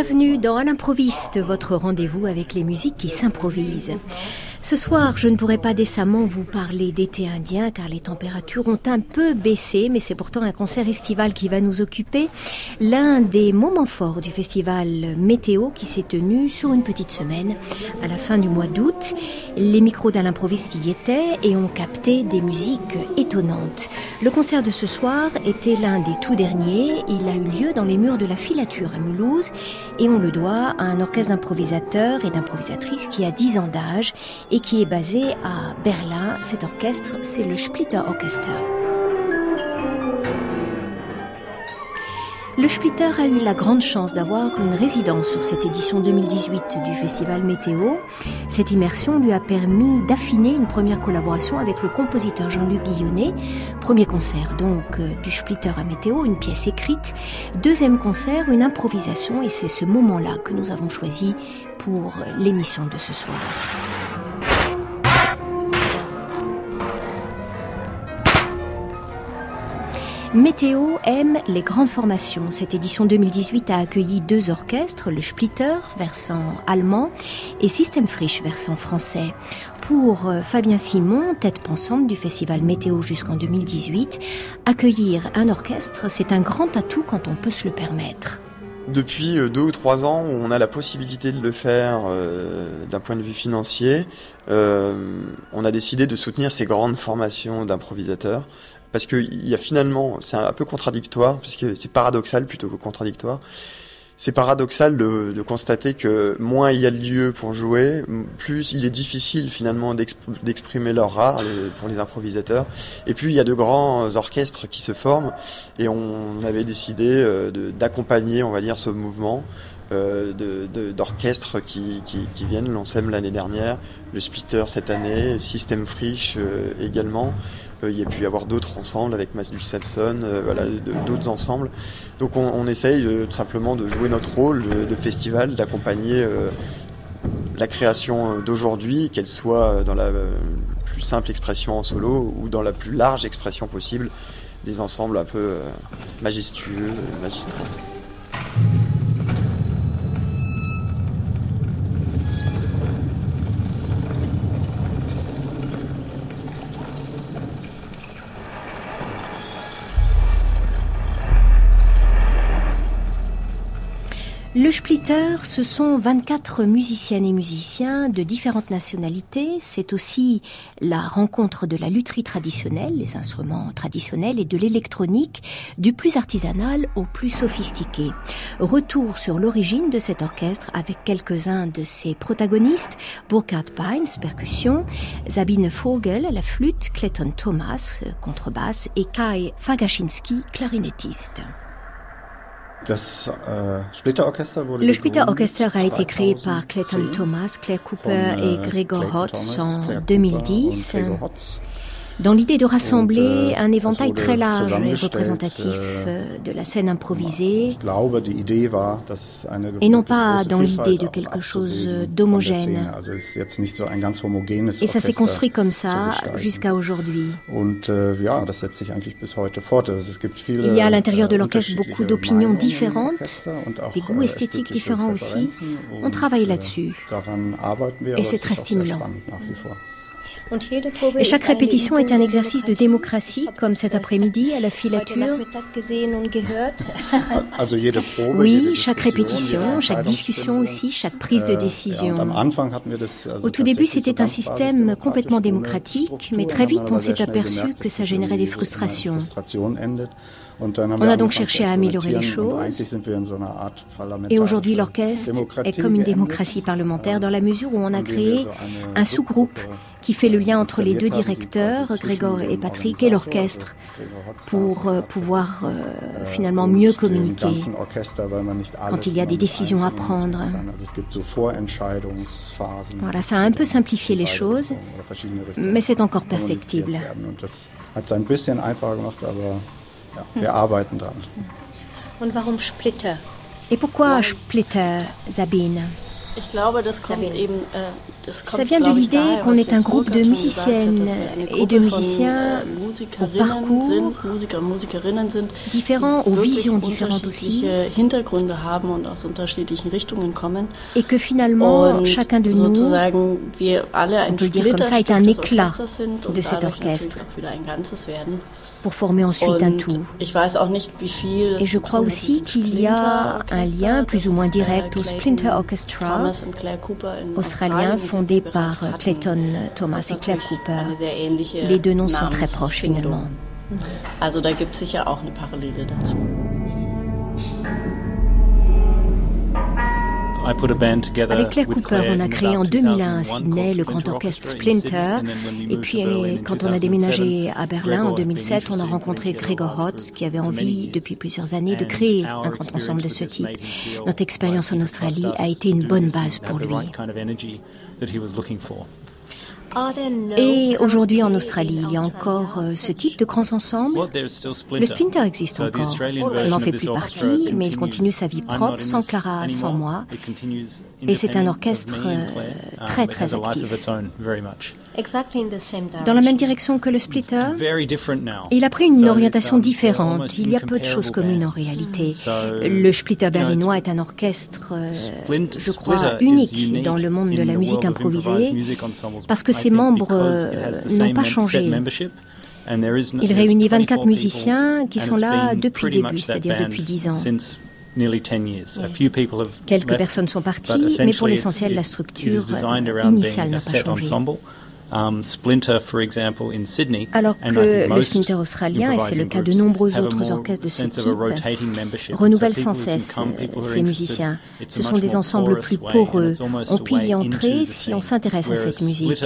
Bienvenue dans À l'improviste, votre rendez-vous avec les musiques qui s'improvisent. Ce soir, je ne pourrai pas décemment vous parler d'été indien car les températures ont un peu baissé, mais c'est pourtant un concert estival qui va nous occuper. L'un des moments forts du festival Météo qui s'est tenu sur une petite semaine à la fin du mois d'août. Les micros d'À l'improviste y étaient et ont capté des musiques étonnantes. Le concert de ce soir était l'un des tout derniers. Il a eu lieu dans les murs de la filature à Mulhouse et on le doit à un orchestre d'improvisateurs et d'improvisatrices qui a 10 ans d'âge qui est basé à Berlin. Cet orchestre, c'est le Splitter Orchester. Le Splitter a eu la grande chance d'avoir une résidence sur cette édition 2018 du Festival Météo. Cette immersion lui a permis d'affiner une première collaboration avec le compositeur Jean-Luc Guillonnet. Premier concert donc euh, du Splitter à Météo, une pièce écrite. Deuxième concert, une improvisation et c'est ce moment-là que nous avons choisi pour l'émission de ce soir. Météo aime les grandes formations. Cette édition 2018 a accueilli deux orchestres, le Splitter, versant allemand, et System Frisch, versant français. Pour euh, Fabien Simon, tête pensante du festival Météo jusqu'en 2018, accueillir un orchestre, c'est un grand atout quand on peut se le permettre. Depuis euh, deux ou trois ans, on a la possibilité de le faire euh, d'un point de vue financier. on a décidé de soutenir ces grandes formations d'improvisateurs parce qu'il y a finalement, c'est un peu contradictoire, puisque c'est paradoxal plutôt que contradictoire. C'est paradoxal de, constater que moins il y a de lieux pour jouer, plus il est difficile finalement d'exprimer leur art pour les improvisateurs. Et puis il y a de grands orchestres qui se forment, et on avait décidé euh, d'accompagner, on va dire, ce mouvement. Euh, d'orchestres qui, viennent, l'ONSEM l'année dernière, le Splitter cette année, System Frisch euh, également. Euh, il y a pu y avoir d'autres ensembles avec Masdu Samson, euh, voilà, d'autres ensembles. Donc on, essaye euh, simplement de jouer notre rôle de, festival, d'accompagner la création d'aujourd'hui, qu'elle soit dans la plus simple expression en solo ou dans la plus large expression possible, des ensembles un peu majestueux, magistraux. Le Splitter, ce sont 24 musiciennes et musiciens de différentes nationalités. C'est aussi la rencontre de la lutherie traditionnelle, les instruments traditionnels et de l'électronique, du plus artisanal au plus sophistiqué. Retour sur l'origine de cet orchestre avec quelques-uns de ses protagonistes, Burkhard Pines, percussion, Sabine Vogel la flûte, Clayton Thomas, contrebasse et Kai Fagashinsky, clarinettiste. Äh, Le Splitter Orchester a été créé par Clayton Thomas, Claire Cooper et äh, Gregor Hotz en 2010 dans l'idée de rassembler un éventail très large et représentatif euh, de la scène improvisée, et non pas dans l'idée de quelque chose d'homogène. Et ça s'est construit comme ça jusqu'à aujourd'hui. Äh, Il y a à l'intérieur de l'orchestre beaucoup d'opinions différentes, des goûts äh, esthétiques différents aussi. On travaille äh, là-dessus. Et c'est très stimulant. Et chaque répétition est un exercice de démocratie, comme cet après-midi à la filature. Oui, chaque répétition, chaque discussion aussi, chaque prise de décision. Au tout début, c'était un système complètement démocratique, mais très vite, on s'est aperçu que ça générait des frustrations. On a donc cherché à améliorer les choses. Et aujourd'hui, l'orchestre est comme une démocratie parlementaire dans la mesure où on a créé un sous-groupe qui fait le lien entre les deux directeurs, dem et Patrick, et l'orchestre, pour euh, pouvoir euh, äh, finalement mieux communiquer. quand il y a des décisions à prendre. Voilà, ça a un peu simplifié les choses, mais c'est encore perfectible. Ja, wir arbeiten dran. Und warum Splitter? Et pourquoi Splitter, Sabine Ich glaube, das kommt Sabine. eben, äh, das Ça kommt, vient de l'idée daher, qu'on est un groupe de musiciennes dass wir eine et de Gruppe von, musiciens äh, au Musikerinnen parcours sind, Musiker und Musikerinnen sind, différents, die aux visions différentes aussi, unterschiedliche Hintergründe haben und aus unterschiedlichen Richtungen kommen. et que finalement, und chacun de nous sozusagen wir alle ein on peut dire comme ça, est un éclat de cet orchestre. natürlich auch wieder ein Ganzes werden. Pour former ensuite un tout. Et je crois aussi qu'il y a un lien plus ou moins direct au Splinter Orchestra Thomas australien fondé par hatten. Clayton Thomas Das et Claire Cooper. Les deux noms sont très proches finalement. Also da gibt es sicher auch eine Parallele dazu. Avec Claire Cooper, on a créé en 2001 à Sydney le grand orchestre Splinter. Et puis, quand on a déménagé à Berlin en 2007, on a rencontré Gregor Hotz, qui avait envie depuis plusieurs années de créer un grand ensemble de ce type. Notre expérience en Australie a été une bonne base pour lui. Et aujourd'hui en Australie, il y a encore euh, ce type de grands ensembles. Le Splinter existe encore. Je n'en fais plus partie, mais il continue sa vie propre, sans Clara, sans moi. Et c'est un orchestre euh, très très actif. Exactly in the same direction. Dans la même direction que le Splitter, il a pris une orientation différente. Il y a peu de choses communes en réalité. Le Splitter berlinois est un orchestre, euh, je crois, unique dans le monde de la musique improvisée parce que ses membres euh, n'ont pas changé. Il réunit 24 musiciens qui sont là depuis le début, c'est-à-dire depuis 10 ans. Quelques personnes sont parties, mais pour l'essentiel, la structure initiale n'a pas changé. Alors que le Splinter australien, et c'est le cas de nombreux autres orchestres de ce type, renouvelle sans cesse euh, ses musiciens. Ce sont des ensembles plus poreux. On peut y entrer si on s'intéresse à cette musique.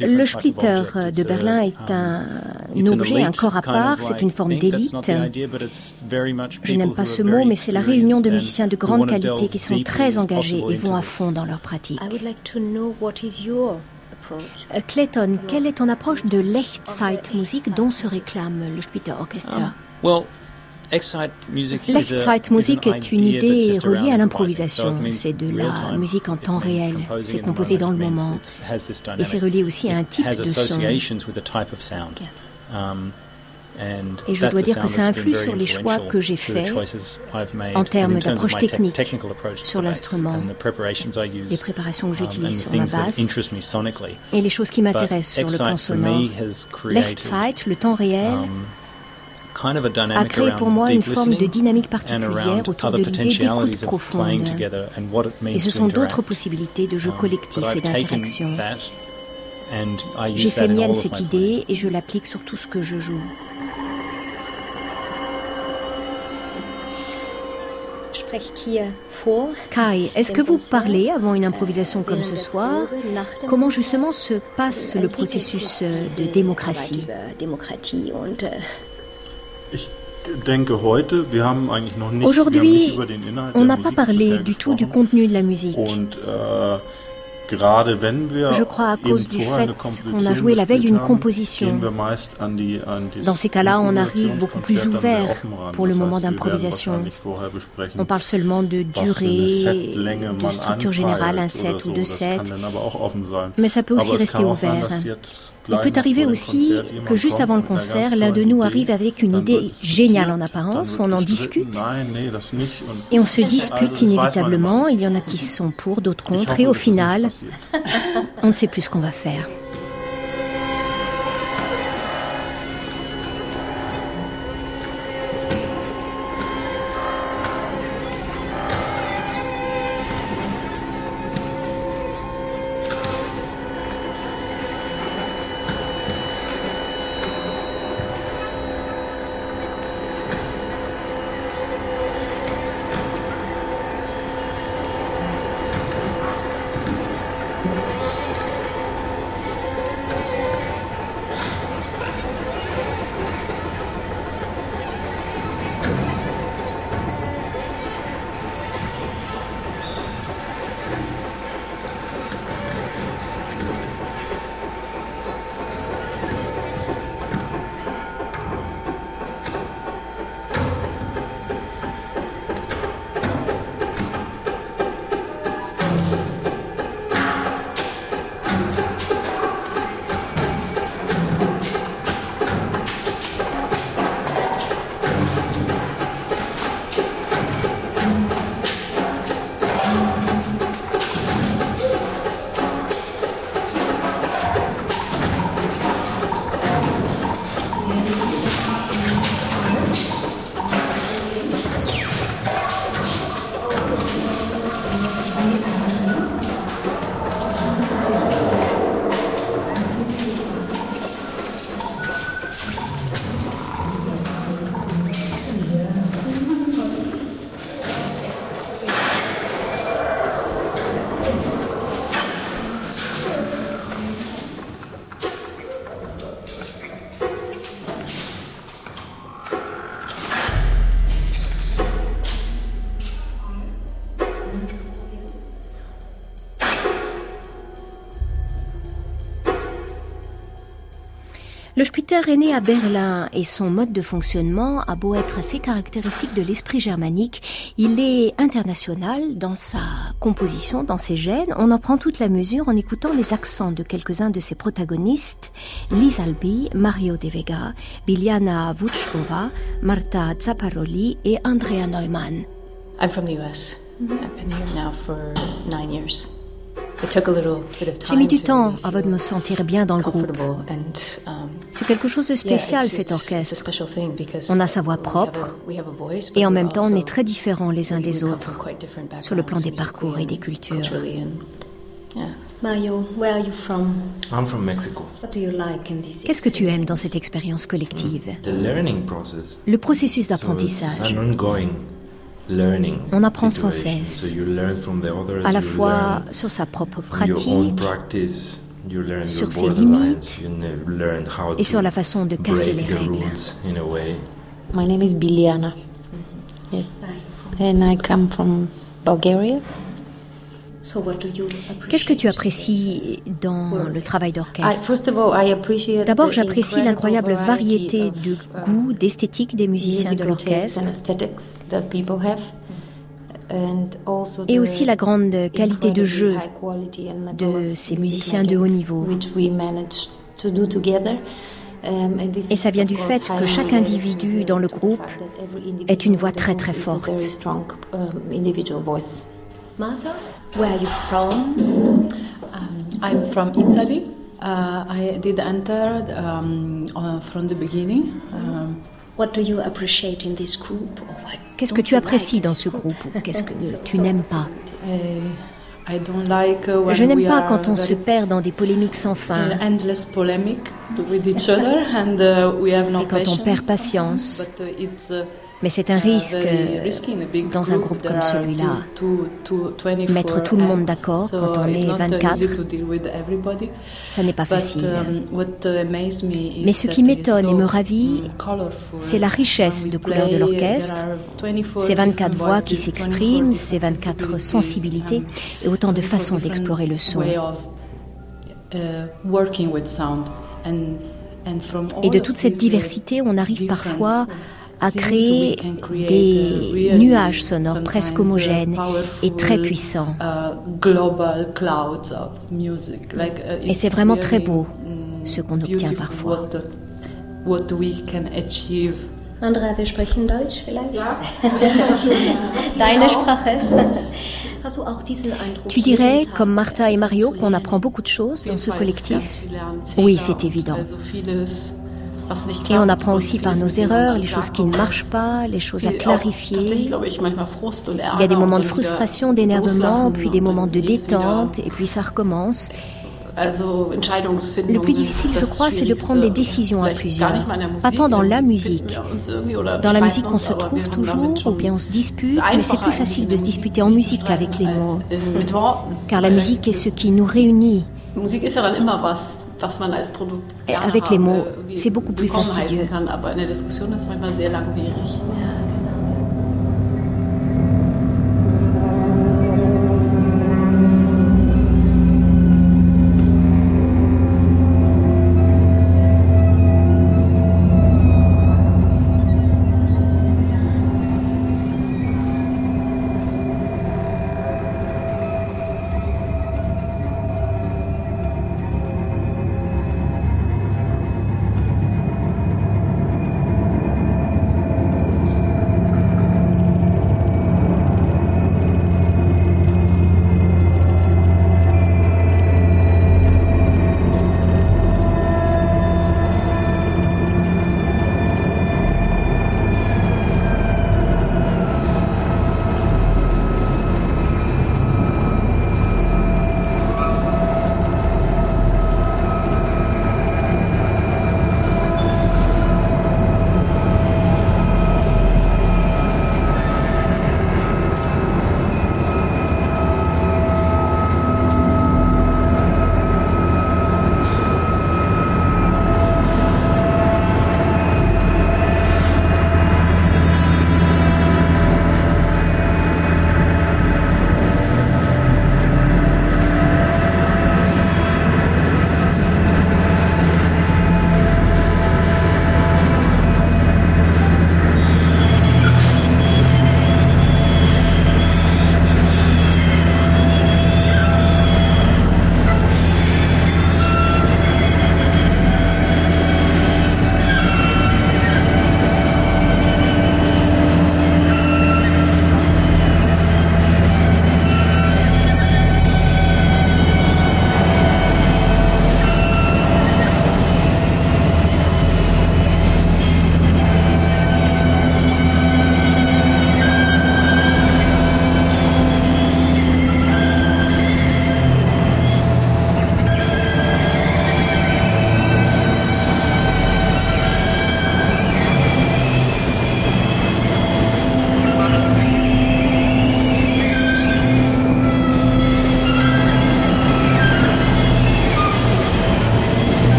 Le Splitter de Berlin est un, un objet, un corps à part, c'est une forme d'élite. Je n'aime pas ce mot, mais c'est la réunion de musiciens de grande qualité qui sont très engagés et vont à fond dans leur pratique. Euh, Clayton, quelle est ton approche de l'Echtzeitmusik dont se réclame le Splitter Orchestra L'Echtzeitmusik est une idée reliée à l'improvisation. C'est de la musique en temps réel. C'est composé dans le moment. Et c'est relié aussi à un type de son. Et je dois dire que ça influe sur les choix que j'ai faits en termes d'approche technique sur l'instrument, les préparations que j'utilise sur ma basse et les choses qui m'intéressent sur le plan sonore. L'Echtzeit, le temps réel, a créé pour moi une forme de dynamique particulière autour de l'idée d'écoute profonde. Et ce sont d'autres possibilités de jeu collectif et d'interaction. J'ai fait mienne cette idée et je l'applique sur tout ce que je joue. Kai, est-ce que vous parlez avant une improvisation comme ce soir Comment justement se passe le processus euh, de démocratie äh, Aujourd'hui, on n'a pas parlé du tout du contenu de la musique. Je crois à cause du fait qu'on a joué la veille une composition. Dans ces cas-là, on arrive beaucoup plus ouvert pour le moment d'improvisation. On parle seulement de durée, de structure générale, un set ou deux sets. Mais ça peut aussi rester ouvert. Il peut arriver aussi que juste avant le concert, l'un de nous arrive avec une idée géniale en apparence, on en discute et on se dispute inévitablement. Il y en a qui sont pour, d'autres contre, et au final, on ne sait plus ce qu'on va faire. Le Spitter est né à Berlin et son mode de fonctionnement a beau être assez caractéristique de l'esprit germanique, il est international dans sa composition, dans ses gènes. On en prend toute la mesure en écoutant les accents de quelques-uns de ses protagonistes, Liz Albi, Mario De Vega, Biljana Vučkova, Marta Zapparoli et Andrea Neumann. I'm from the US. I've been here now for nine years. J'ai mis du temps avant de me sentir bien dans le groupe. Um, C'est quelque chose de spécial cet orchestre. On a sa voix propre et en même temps on est très différents les uns des autres sur le plan des parcours et des cultures. Mario, where are you from? I'm from Mexico. What do you like in this Qu'est-ce que tu aimes dans cette expérience collective? The learning process. Le processus So it's d'apprentissage. an ongoing learning On apprend sans cesse. So you learn from the others, à la you fois learn sur sa propre pratique sur ses borderlines, limites you ne- learn how et sur to la façon de casser les break the règles. rules in a way. My name is Biljana. Yes. And I come from Bulgaria. So what do you appreciate? Qu'est-ce que tu apprécies dans le travail d'orchestre? D'abord, j'apprécie l'incroyable variété de of, uh, goût, d'esthétique des musiciens de l'orchestre. et aussi la grande qualité de jeu de ces music musiciens de haut niveau. Um, Et ça vient du fait que chaque individu dans le groupe est une voix très très forte. Um. Martha, where are you from? I'm from Italy. Uh, I did enter um, uh, from the beginning. Um, What do you appreciate in this group? Or what Qu'est-ce que tu apprécies dans ce groupe ou qu'est-ce que tu n'aimes pas? I, I don't like uh, when Je n'aime we pas quand on se perd dans des polémiques sans uh, fin endless polemic with each other and uh, we have no et quand on perd patience but, uh, it's, uh, Mais c'est un uh, risque euh, big dans un group. groupe comme celui-là. two- two- two- 24 Mettre tout le monde d'accord quand on it's est not, uh, 24. easy to deal with everybody. Ça n'est pas facile. um, uh, Mais ce qui m'étonne et me ravit, mm, c'est la richesse de couleurs de l'orchestre, there are 24 ces 24 different voix qui s'expriment, 24 ces 24 different sensibilités sensibilities, et autant de 24 façons d'explorer le son. uh, Et de toute cette uh, diversité, on arrive parfois à créer des nuages sonores presque homogènes et très powerful, puissants. uh, global clouds of music. Like, uh, Et c'est it's vraiment très really, beau, mm, ce qu'on obtient beautiful parfois. What, what we can achieve. Andrea, wir sprechen Deutsch vielleicht? Ja. Deine Sprache. Hast du auch diesen Eindruck? Tu dirais, comme Martha et Mario, qu'on apprend beaucoup de choses dans ce collectif? Oui, c'est évident. Et on apprend aussi par nos erreurs, les choses qui ne marchent pas, les choses à clarifier. Il y a des moments de frustration, d'énervement, puis des moments de détente, et puis ça recommence. Le plus difficile, je crois, c'est de prendre des décisions à plusieurs. Pas tant dans la musique. Dans la musique, on se trouve toujours, ou bien on se dispute, mais c'est plus facile de se disputer en musique qu'avec les mots. Car la musique est ce qui nous réunit. Et avec les mots, c'est beaucoup plus fastidieux.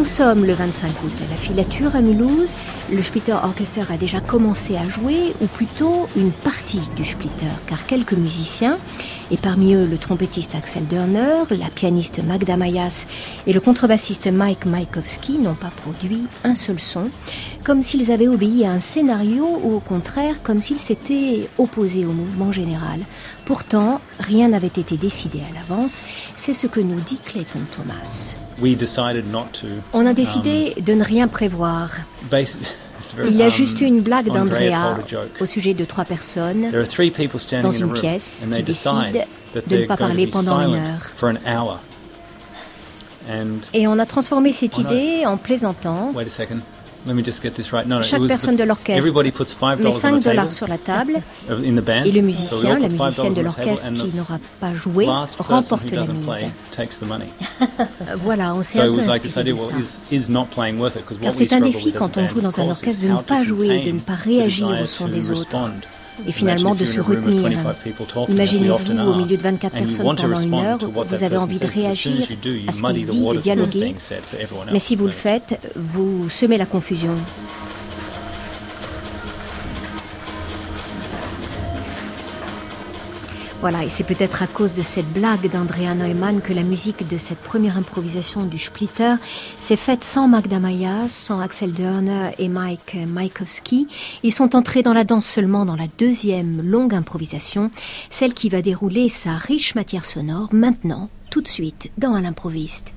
Nous sommes le 25 août à la filature à Mulhouse. Le Splitter Orchester a déjà commencé à jouer, ou plutôt une partie du Splitter, car quelques musiciens, et parmi eux le trompettiste Axel Dörner, la pianiste Magda Mayas et le contrebassiste Mike Maikowski n'ont pas produit un seul son, comme s'ils avaient obéi à un scénario ou au contraire comme s'ils s'étaient opposés au mouvement général. Pourtant, rien n'avait été décidé à l'avance, c'est ce que nous dit Clayton Thomas. On a décidé de ne rien prévoir. Il y a juste eu une blague d'Andrea au sujet de trois personnes dans une pièce qui décident de ne pas parler pendant une heure. Et on a transformé cette idée en plaisantant. Chaque personne de l'orchestre met 5 dollars sur la table. et le musicien, la musicienne de l'orchestre qui n'aura pas joué, remporte la mise. voilà, on s'est un peu inspiré de ça. Car c'est un défi quand on joue dans un orchestre de ne pas jouer de ne pas réagir au son des autres et finalement de se retenir. Imaginez-vous au milieu de 24 personnes pendant une heure, vous avez envie de réagir à ce qui se dit, de dialoguer, mais si vous le faites, vous semez la confusion. Voilà, et c'est peut-être à cause de cette blague d'Andrea Neumann que la musique de cette première improvisation du Splitter s'est faite sans Magda Mayas, sans Axel Dörner et Mike Maikowski. Ils sont entrés dans la danse seulement dans la deuxième longue improvisation, celle qui va dérouler sa riche matière sonore maintenant, tout de suite, dans l'improviste.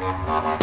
Thank you.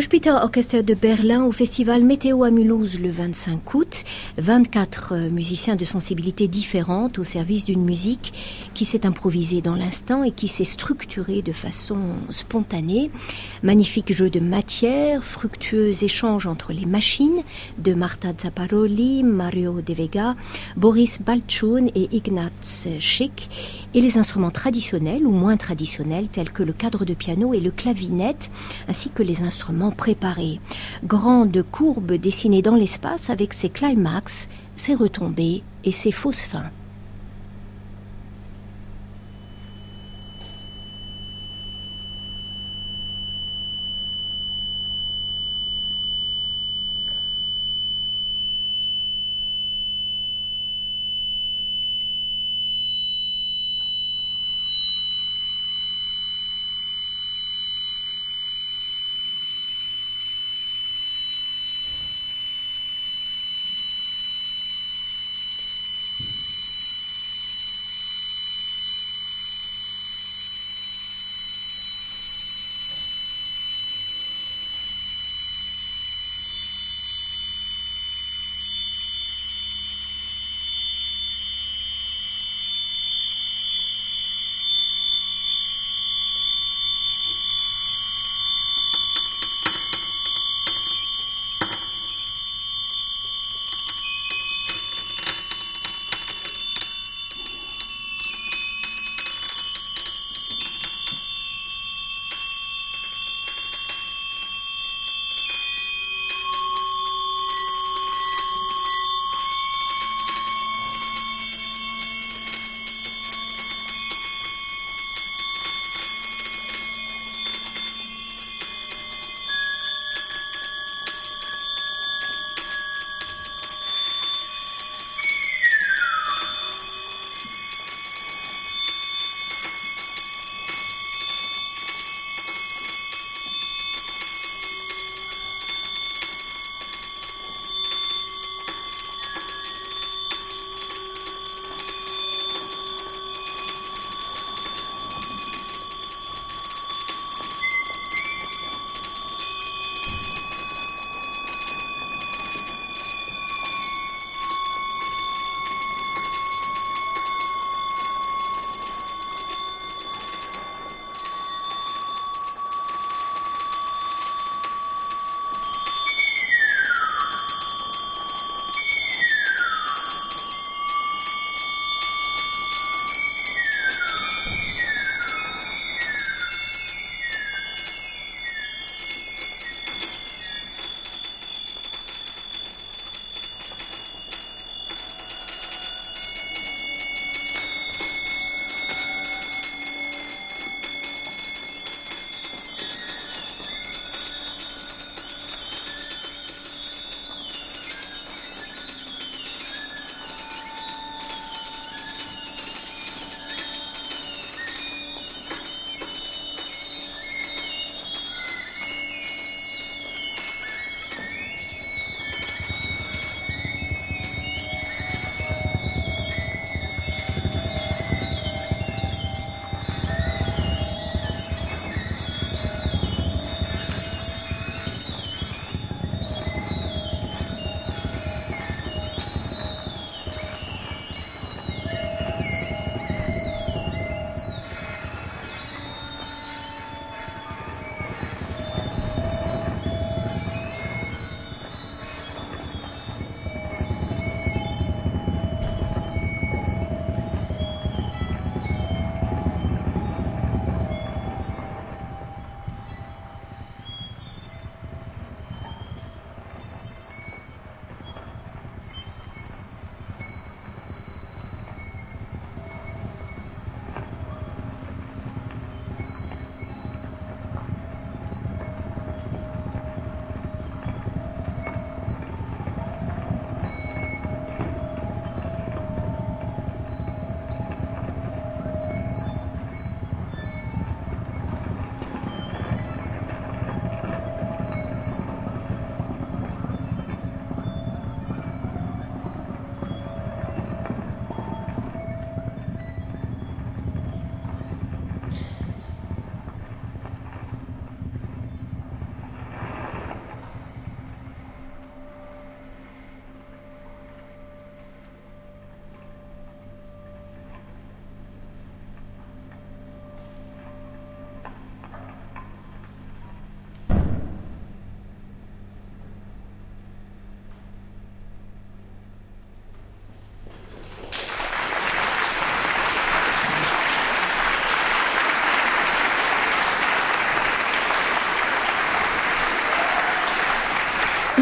Le Spitter Orchester de Berlin au festival Météo à Mulhouse le 25 août. 24 euh, musiciens de sensibilités différentes au service d'une musique qui s'est improvisée dans l'instant et qui s'est structurée de façon spontanée. Magnifique jeu de matière, fructueux échange entre les machines de Marta Zapparoli, Mario De Vega, Boris Balchun et Ignaz Schick et les instruments traditionnels ou moins traditionnels tels que le cadre de piano et le clavinette ainsi que les instruments préparé. Grande courbe dessinée dans l'espace avec ses climax, ses retombées et ses fausses fins.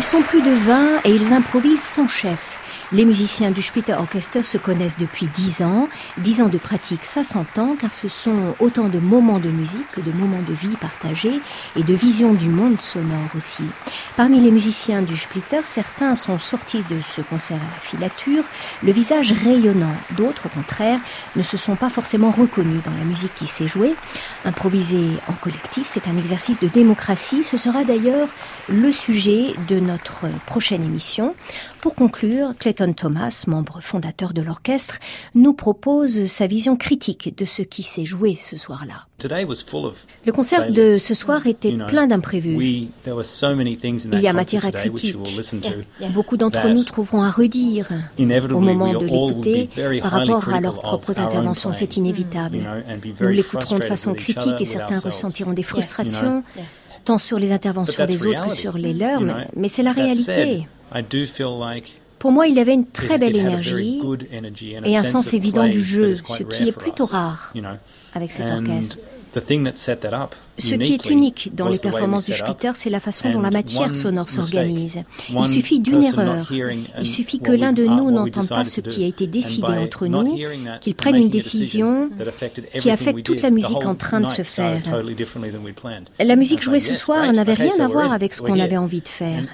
Sont plus de 20 et ils improvisent sans chef. Les musiciens du Splitter Orchester se connaissent depuis dix ans. Dix ans de pratique, ça s'entend, car ce sont autant de moments de musique que de moments de vie partagés et de vision du monde sonore aussi. Parmi les musiciens du Splitter, certains sont sortis de ce concert à la filature, le visage rayonnant. D'autres, au contraire, ne se sont pas forcément reconnus dans la musique qui s'est jouée. Improviser en collectif, c'est un exercice de démocratie. Ce sera d'ailleurs le sujet de notre prochaine émission. Pour conclure, Clayton Thomas, membre fondateur de l'orchestre, nous propose sa vision critique de ce qui s'est joué ce soir-là. Le concert de ce soir était plein d'imprévus. Il y a matière à critique. Beaucoup d'entre nous trouveront à redire au moment de l'écouter par rapport à leurs propres interventions. C'est inévitable. Nous l'écouterons de façon critique et certains ressentiront des frustrations, tant sur les interventions des autres que sur les leurs, mais c'est la réalité. Pour moi, il y avait une très belle énergie et un sens évident du jeu, ce qui est plutôt rare avec cet orchestre. Ce qui est unique dans les performances du Splitter, c'est la façon dont la matière sonore s'organise. Il suffit d'une erreur. Il suffit que l'un de nous n'entende pas ce qui a été décidé entre nous, qu'il prenne une décision qui affecte toute la musique en train de se faire. La musique jouée ce soir n'avait rien à voir avec ce qu'on avait envie de faire.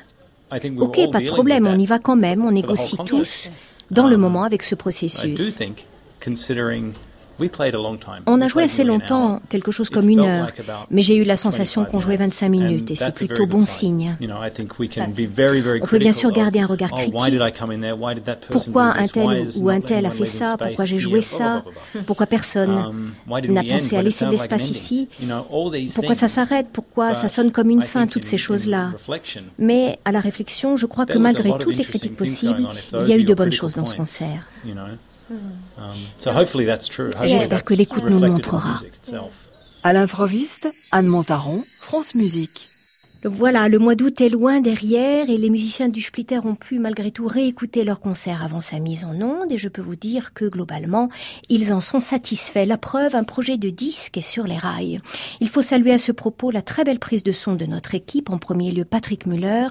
Ok, pas de problème, on y va quand même, on négocie tous dans le moment avec ce processus. On a joué assez longtemps, quelque chose comme une heure, mais j'ai eu la sensation qu'on jouait 25 minutes et c'est plutôt bon signe. On peut bien sûr garder un regard critique. Pourquoi un tel ou un tel a fait ça? Pourquoi j'ai joué ça? Pourquoi personne n'a pensé à laisser de l'espace ici? Pourquoi ça s'arrête? Pourquoi ça sonne comme une fin Toutes ces choses-là? Mais à la réflexion, je crois que malgré toutes les critiques possibles, il y a eu de bonnes choses dans ce concert. J'espère que l'écoute nous le montrera. À l'improviste, Anne Montaron, France Musique. Voilà, le mois d'août est loin derrière et les musiciens du Splitter ont pu malgré tout réécouter leur concert avant sa mise en onde et je peux vous dire que globalement, ils en sont satisfaits. La preuve, un projet de disque est sur les rails. Il faut saluer à ce propos la très belle prise de son de notre équipe, en premier lieu Patrick Muller,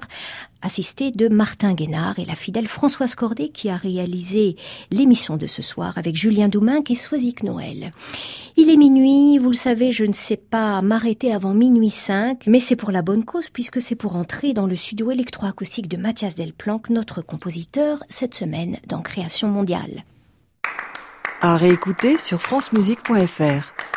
assisté de Martin Guénard et la fidèle Françoise Cordet qui a réalisé l'émission de ce soir avec Julien Douminc et Soisic Noël. Il est minuit, vous le savez, je ne sais pas m'arrêter avant minuit 5, mais c'est pour la bonne cause puisque c'est pour entrer dans le studio électroacoustique de Mathias Delplanque, notre compositeur, cette semaine dans Création mondiale. À réécouter sur francemusique.fr.